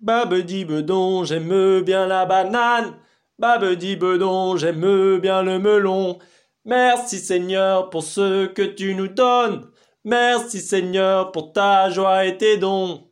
Babedi bedon, j'aime bien la banane. Babedi bedon, j'aime bien le melon. Merci Seigneur pour ce que tu nous donnes. Merci Seigneur pour ta joie et tes dons.